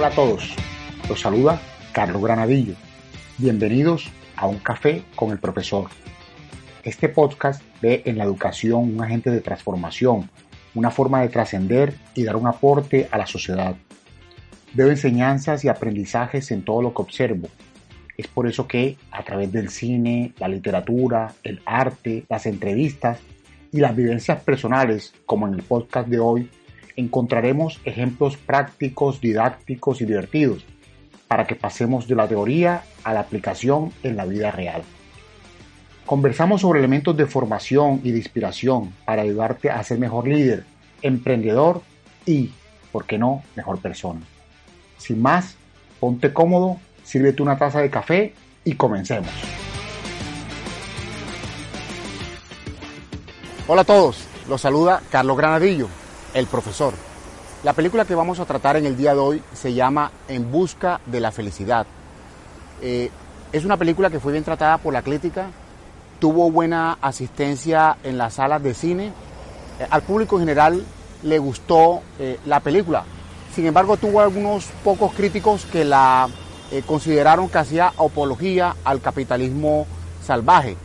Hola a todos, los saluda Carlos Granadillo. Bienvenidos a Un Café con el Profesor. Este podcast ve en la educación un agente de transformación, una forma de trascender y dar un aporte a la sociedad. Veo enseñanzas y aprendizajes en todo lo que observo. Es por eso que a través del cine, la literatura, el arte, las entrevistas y las vivencias personales, como en el podcast de hoy, encontraremos ejemplos prácticos, didácticos y divertidos para que pasemos de la teoría a la aplicación en la vida real. Conversamos sobre elementos de formación y de inspiración para ayudarte a ser mejor líder, emprendedor y, ¿por qué no?, mejor persona. Sin más, ponte cómodo, sírvete una taza de café y comencemos. Hola a todos, los saluda Carlos Granadillo, el profesor. La película que vamos a tratar en el día de hoy se llama En Busca de la Felicidad. Eh, es una película que fue bien tratada por la crítica, tuvo buena asistencia en las salas de cine, eh, al público en general le gustó eh, la película. Sin embargo, tuvo algunos pocos críticos que la consideraron que hacía apología al capitalismo salvaje.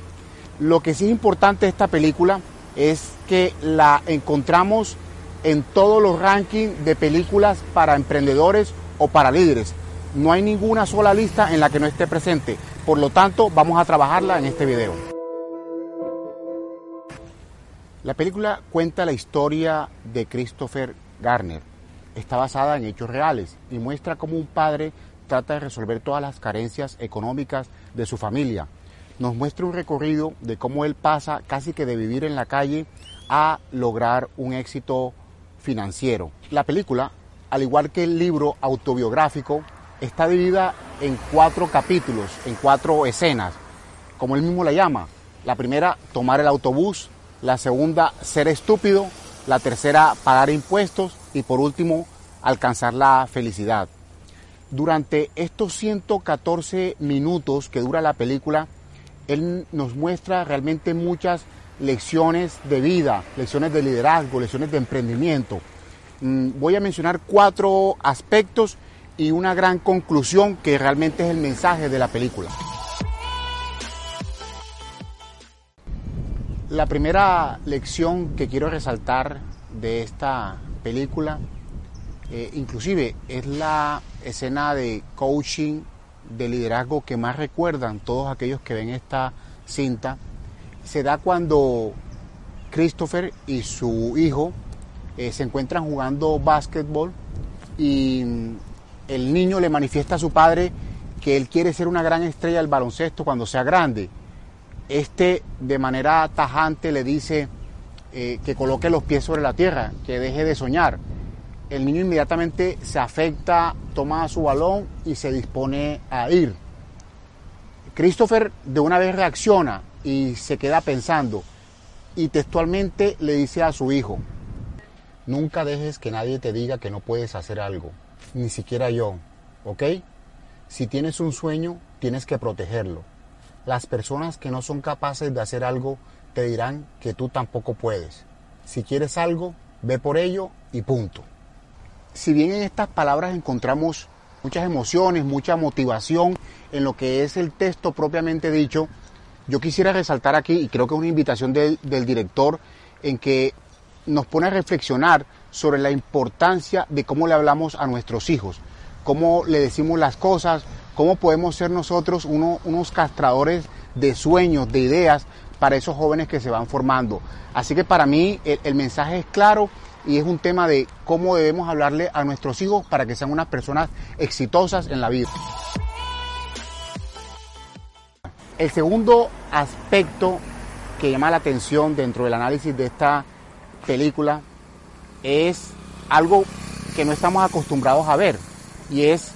Lo que sí es importante de esta película es que la encontramos en todos los rankings de películas para emprendedores o para líderes. No hay ninguna sola lista en la que no esté presente. Por lo tanto, vamos a trabajarla en este video. La película cuenta la historia de Christopher Garner. Está basada en hechos reales y muestra cómo un padre trata de resolver todas las carencias económicas de su familia nos muestra un recorrido de cómo él pasa casi que de vivir en la calle a lograr un éxito financiero. La película, al igual que el libro autobiográfico, está dividida en cuatro capítulos, en cuatro escenas, como él mismo la llama. La primera, tomar el autobús, la segunda, ser estúpido, la tercera, pagar impuestos y por último, alcanzar la felicidad. Durante estos 114 minutos que dura la película, él nos muestra realmente muchas lecciones de vida, lecciones de liderazgo, lecciones de emprendimiento. Mm, voy a mencionar cuatro aspectos y una gran conclusión que realmente es el mensaje de la película. La primera lección que quiero resaltar de esta película, eh, inclusive es la escena de coaching de liderazgo que más recuerdan todos aquellos que ven esta cinta se da cuando Christopher y su hijo eh, se encuentran jugando básquetbol y mm, el niño le manifiesta a su padre que él quiere ser una gran estrella del baloncesto cuando sea grande. Este de manera tajante le dice eh, que coloque los pies sobre la tierra, que deje de soñar el niño inmediatamente se afecta, toma su balón y se dispone a ir. Christopher de una vez reacciona y se queda pensando y textualmente le dice a su hijo, nunca dejes que nadie te diga que no puedes hacer algo, ni siquiera yo, ¿ok? Si tienes un sueño, tienes que protegerlo. Las personas que no son capaces de hacer algo te dirán que tú tampoco puedes. Si quieres algo, ve por ello y punto si bien en estas palabras encontramos muchas emociones, mucha motivación en lo que es el texto propiamente dicho, yo quisiera resaltar aquí, y creo que es una invitación del, director, en que nos pone a reflexionar sobre la importancia de cómo le hablamos a nuestros hijos, cómo le decimos las cosas, cómo podemos ser nosotros unos castradores de sueños, de ideas para esos jóvenes que se van formando. Así que para mí el mensaje es claro y es un tema de cómo debemos hablarle a nuestros hijos para que sean unas personas exitosas en la vida. El segundo aspecto que llama la atención dentro del análisis de esta película es algo que no estamos acostumbrados a ver y es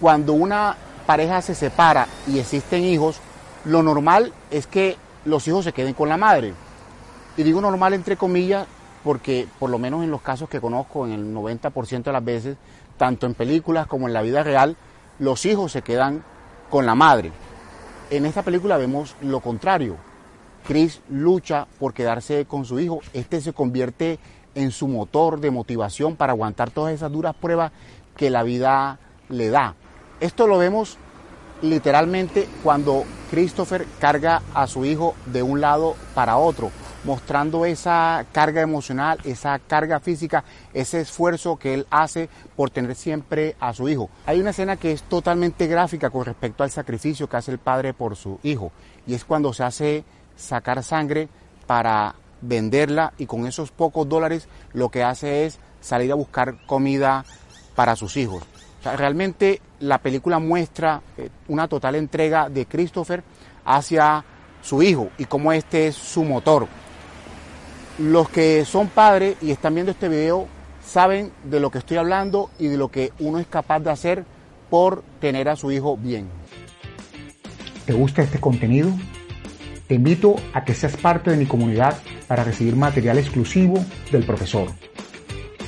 cuando una pareja se separa y existen hijos, lo normal es que los hijos se queden con la madre. Y digo normal entre comillas porque por lo menos en los casos que conozco, en el 90% de las veces, tanto en películas como en la vida real, los hijos se quedan con la madre. En esta película vemos lo contrario. Chris lucha por quedarse con su hijo. Este se convierte en su motor de motivación para aguantar todas esas duras pruebas que la vida le da. Esto lo vemos literalmente cuando Christopher carga a su hijo de un lado para otro, mostrando esa carga emocional, esa carga física, ese esfuerzo que él hace por tener siempre a su hijo. Hay una escena que es totalmente gráfica con respecto al sacrificio que hace el padre por su hijo, y es cuando se hace sacar sangre para venderla y con esos pocos dólares lo que hace es salir a buscar comida para sus hijos realmente la película muestra eh, una total entrega de Christopher hacia su hijo y cómo este es su motor. Los que son padres y están viendo este video saben de lo que estoy hablando y de lo que uno es capaz de hacer por tener a su hijo bien. ¿Te gusta este contenido? Te invito a que seas parte de mi comunidad para recibir material exclusivo del profesor.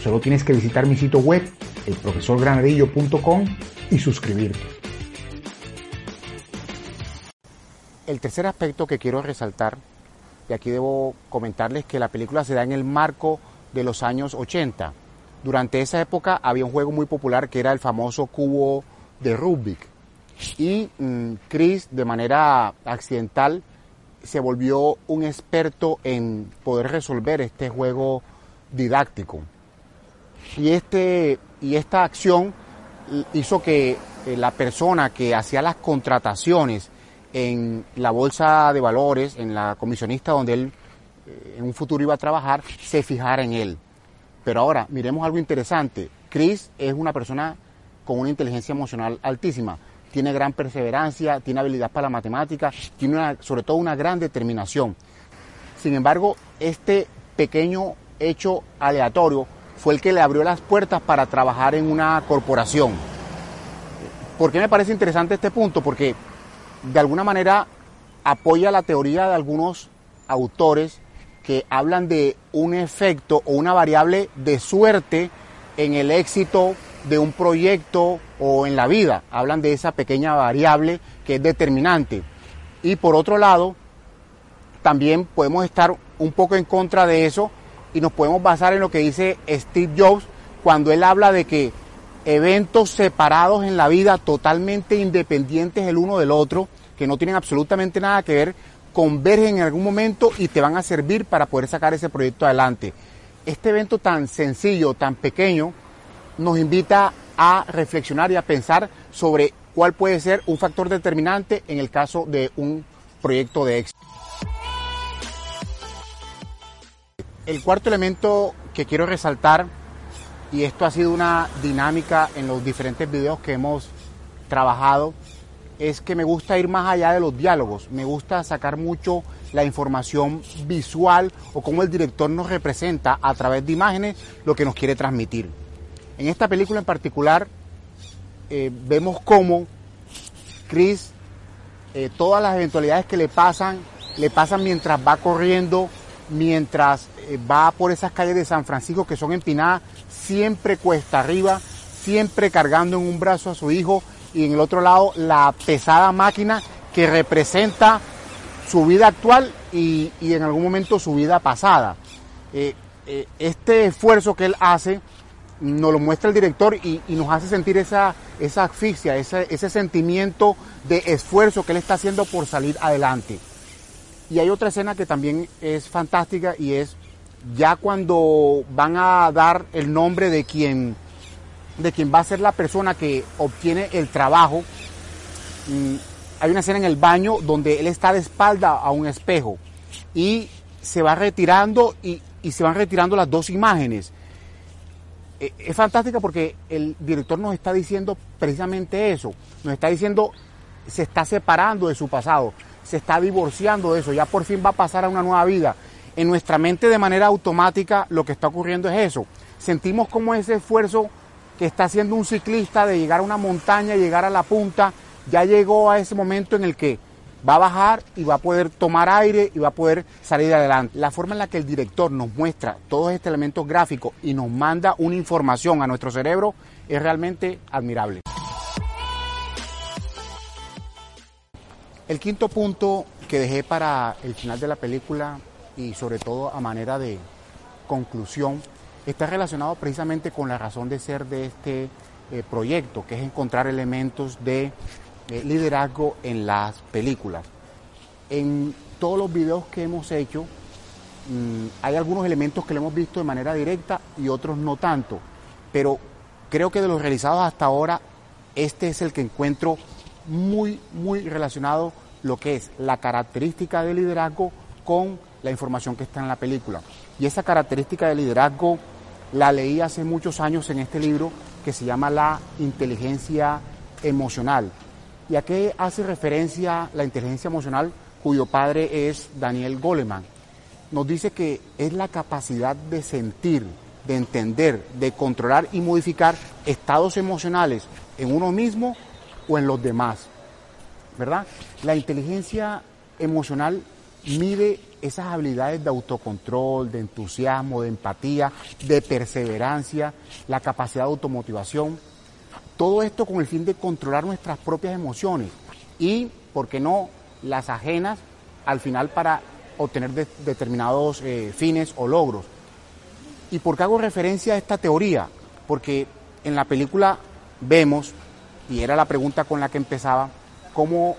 Solo tienes que visitar mi sitio web elprofesorgranadillo.com y suscribirte. El tercer aspecto que quiero resaltar, y aquí debo comentarles que la película se da en el marco de los años 80. Durante esa época había un juego muy popular que era el famoso cubo de Rubik. Y mm, Chris, de manera accidental, se volvió un experto en poder resolver este juego didáctico. Y, este, y esta acción hizo que eh, la persona que hacía las contrataciones en la bolsa de valores, en la comisionista donde él eh, en un futuro iba a trabajar, se fijara en él. Pero ahora, miremos algo interesante. Chris es una persona con una inteligencia emocional altísima. Tiene gran perseverancia, tiene habilidad para la matemática, tiene sobre todo una gran determinación. Sin embargo, este pequeño hecho aleatorio fue el que le abrió las puertas para trabajar en una corporación. ¿Por qué me parece interesante este punto? Porque de alguna manera apoya la teoría de algunos autores que hablan de un efecto o una variable de suerte en el éxito de un proyecto o en la vida. Hablan de esa pequeña variable que es determinante. Y por otro lado, también podemos estar un poco en contra de eso y nos podemos basar en lo que dice Steve Jobs cuando él habla de que eventos separados en la vida, totalmente independientes el uno del otro, que no tienen absolutamente nada que ver, convergen en algún momento y te van a servir para poder sacar ese proyecto adelante. Este evento tan sencillo, tan pequeño, nos invita a reflexionar y a pensar sobre cuál puede ser un factor determinante en el caso de un proyecto de éxito. El cuarto elemento que quiero resaltar, y esto ha sido una dinámica en los diferentes videos que hemos trabajado, es que me gusta ir más allá de los diálogos, me gusta sacar mucho la información visual o cómo el director nos representa a través de imágenes lo que nos quiere transmitir. En esta película en particular eh, vemos cómo Chris, eh, todas las eventualidades que le pasan, le pasan mientras va corriendo, mientras eh, va por esas calles de San Francisco que son empinadas, siempre cuesta arriba, siempre cargando en un brazo a su hijo y en el otro lado la pesada máquina que representa su vida actual y, en algún momento su vida pasada. Eh, eh, este esfuerzo que él hace nos lo muestra el director y, nos hace sentir esa, esa asfixia, ese, ese sentimiento de esfuerzo que él está haciendo por salir adelante. Y hay otra escena que también es fantástica y es ya cuando van a dar el nombre de quien, de quien va a ser la persona que obtiene el trabajo, mm, hay una escena en el baño donde él está de espalda a un espejo y se va retirando y, se van retirando las dos imágenes. E, es fantástica porque el director nos está diciendo precisamente eso, nos está diciendo, se está separando de su pasado, se está divorciando de eso, ya por fin va a pasar a una nueva vida en nuestra mente de manera automática lo que está ocurriendo es eso. Sentimos como ese esfuerzo que está haciendo un ciclista de llegar a una montaña, llegar a la punta, ya llegó a ese momento en el que va a bajar y va a poder tomar aire y va a poder salir adelante. La forma en la que el director nos muestra todos estos elementos gráficos y nos manda una información a nuestro cerebro es realmente admirable. El quinto punto que dejé para el final de la película y sobre todo a manera de conclusión, está relacionado precisamente con la razón de ser de este eh, proyecto, que es encontrar elementos de eh, liderazgo en las películas. En todos los videos que hemos hecho, mm, hay algunos elementos que lo hemos visto de manera directa y otros no tanto, pero creo que de los realizados hasta ahora, este es el que encuentro muy, muy relacionado lo que es la característica de liderazgo con la información que está en la película. Y esa característica de liderazgo la leí hace muchos años en este libro que se llama La inteligencia emocional. ¿Y a qué hace referencia la inteligencia emocional cuyo padre es Daniel Goleman? Nos dice que es la capacidad de sentir, de entender, de controlar y modificar estados emocionales en uno mismo o en los demás. ¿Verdad? La inteligencia emocional mide esas habilidades de autocontrol, de entusiasmo, de empatía, de perseverancia, la capacidad de automotivación. Todo esto con el fin de controlar nuestras propias emociones y, ¿por qué no?, las ajenas al final para obtener determinados eh, fines o logros. ¿Y por qué hago referencia a esta teoría? Porque en la película vemos, y era la pregunta con la que empezaba, cómo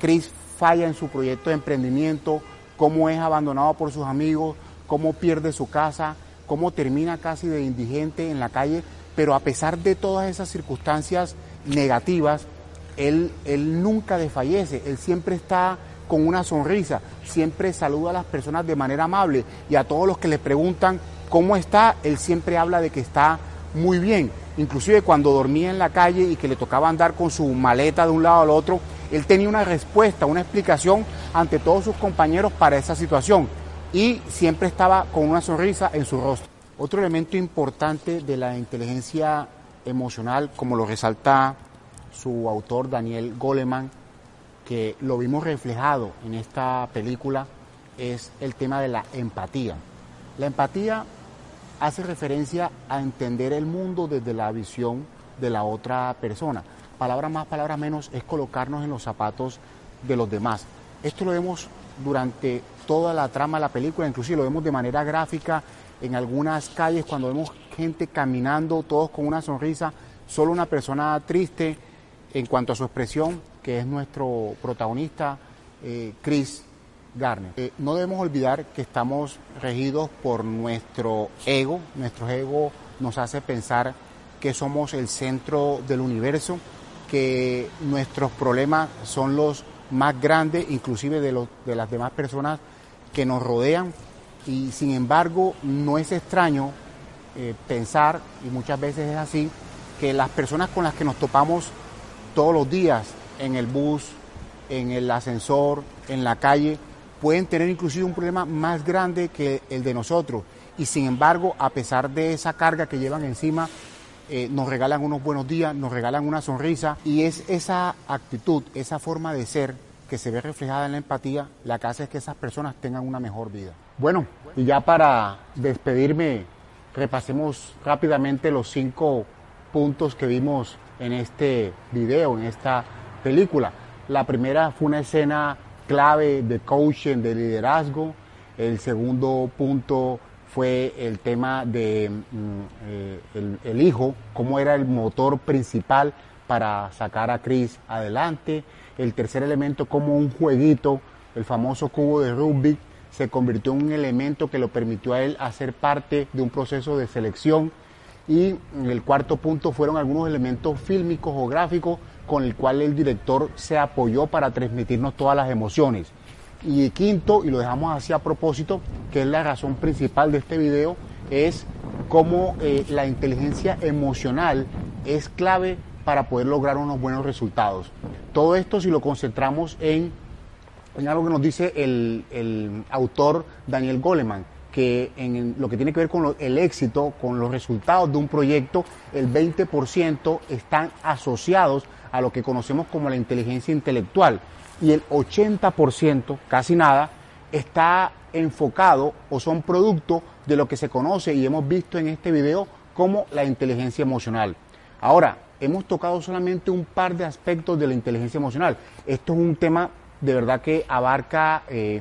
Chris falla en su proyecto de emprendimiento, cómo es abandonado por sus amigos, cómo pierde su casa, cómo termina casi de indigente en la calle, pero a pesar de todas esas circunstancias negativas, él, él nunca desfallece, él siempre está con una sonrisa, siempre saluda a las personas de manera amable y a todos los que le preguntan cómo está, él siempre habla de que está muy bien. Inclusive cuando dormía en la calle y que le tocaba andar con su maleta de un lado al otro, él tenía una respuesta, una explicación ante todos sus compañeros para esa situación y siempre estaba con una sonrisa en su rostro. Otro elemento importante de la inteligencia emocional, como lo resalta su autor Daniel Goleman, que lo vimos reflejado en esta película, es el tema de la empatía. La empatía hace referencia a entender el mundo desde la visión de la otra persona palabra más, palabra menos, es colocarnos en los zapatos de los demás. Esto lo vemos durante toda la trama de la película, inclusive lo vemos de manera gráfica en algunas calles cuando vemos gente caminando, todos con una sonrisa, solo una persona triste en cuanto a su expresión, que es nuestro protagonista, eh, Chris Garner. Eh, no debemos olvidar que estamos regidos por nuestro ego, nuestro ego nos hace pensar que somos el centro del universo, que nuestros problemas son los más grandes, inclusive de, los, de las demás personas que nos rodean. Y sin embargo, no es extraño eh, pensar, y muchas veces es así, que las personas con las que nos topamos todos los días en el bus, en el ascensor, en la calle, pueden tener inclusive un problema más grande que el de nosotros. Y sin embargo, a pesar de esa carga que llevan encima, eh, nos regalan unos buenos días, nos regalan una sonrisa y es esa actitud, esa forma de ser que se ve reflejada en la empatía la que hace que esas personas tengan una mejor vida. Bueno, y ya para despedirme, repasemos rápidamente los cinco puntos que vimos en este video, en esta película. La primera fue una escena clave de coaching, de liderazgo. El segundo punto fue el tema de mm, eh, el, hijo, cómo era el motor principal para sacar a Chris adelante. El tercer elemento, como un jueguito, el famoso cubo de rugby, se convirtió en un elemento que lo permitió a él hacer parte de un proceso de selección. Y el cuarto punto fueron algunos elementos fílmicos o gráficos con el cual el director se apoyó para transmitirnos todas las emociones. Y quinto, y lo dejamos así a propósito, que es la razón principal de este video, es cómo eh, la inteligencia emocional es clave para poder lograr unos buenos resultados. Todo esto si lo concentramos en, en algo que nos dice el, autor Daniel Goleman, que en lo que tiene que ver con el éxito, con los resultados de un proyecto, el 20% están asociados a lo que conocemos como la inteligencia intelectual y el 80%, casi nada, está enfocado o son producto de lo que se conoce y hemos visto en este video como la inteligencia emocional. Ahora, hemos tocado solamente un par de aspectos de la inteligencia emocional. Esto es un tema de verdad que abarca eh,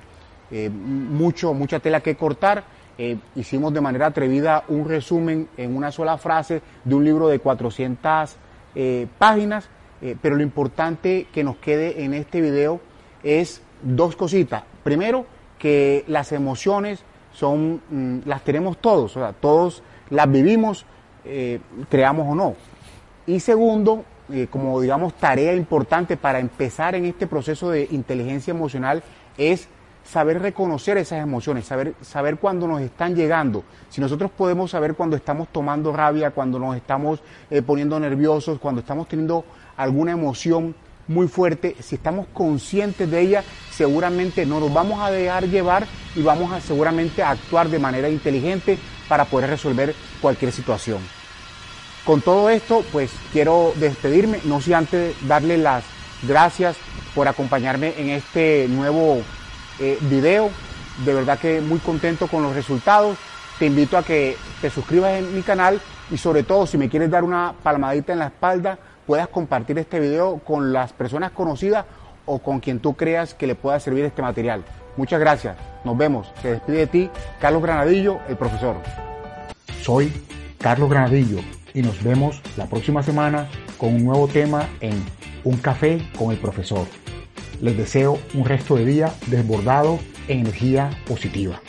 eh, mucho, mucha tela que cortar. Eh, hicimos de manera atrevida un resumen en una sola frase de un libro de 400 eh, páginas, eh, pero lo importante que nos quede en este video es dos cositas. Primero, que las emociones son, mm, las tenemos todos, o sea, todos las vivimos, eh, creamos o no. Y segundo, como digamos tarea importante para empezar en este proceso de inteligencia emocional es saber reconocer esas emociones, saber, saber cuándo nos están llegando. Si nosotros podemos saber cuando estamos tomando rabia, cuando nos estamos eh, poniendo nerviosos, cuando estamos teniendo alguna emoción muy fuerte, si estamos conscientes de ella, seguramente no nos vamos a dejar llevar y vamos a seguramente a actuar de manera inteligente para poder resolver cualquier situación. Con todo esto, pues quiero despedirme, no sé antes darle las gracias por acompañarme en este nuevo eh, video. De verdad que muy contento con los resultados. Te invito a que te suscribas en mi canal y sobre todo si me quieres dar una palmadita en la espalda, puedas compartir este video con las personas conocidas o con quien tú creas que le pueda servir este material. Muchas gracias. Nos vemos. Se despide de ti Carlos Granadillo, el profesor. Soy Carlos Granadillo y nos vemos la próxima semana con un nuevo tema en Un café con el profesor. Les deseo un resto de día desbordado en energía positiva.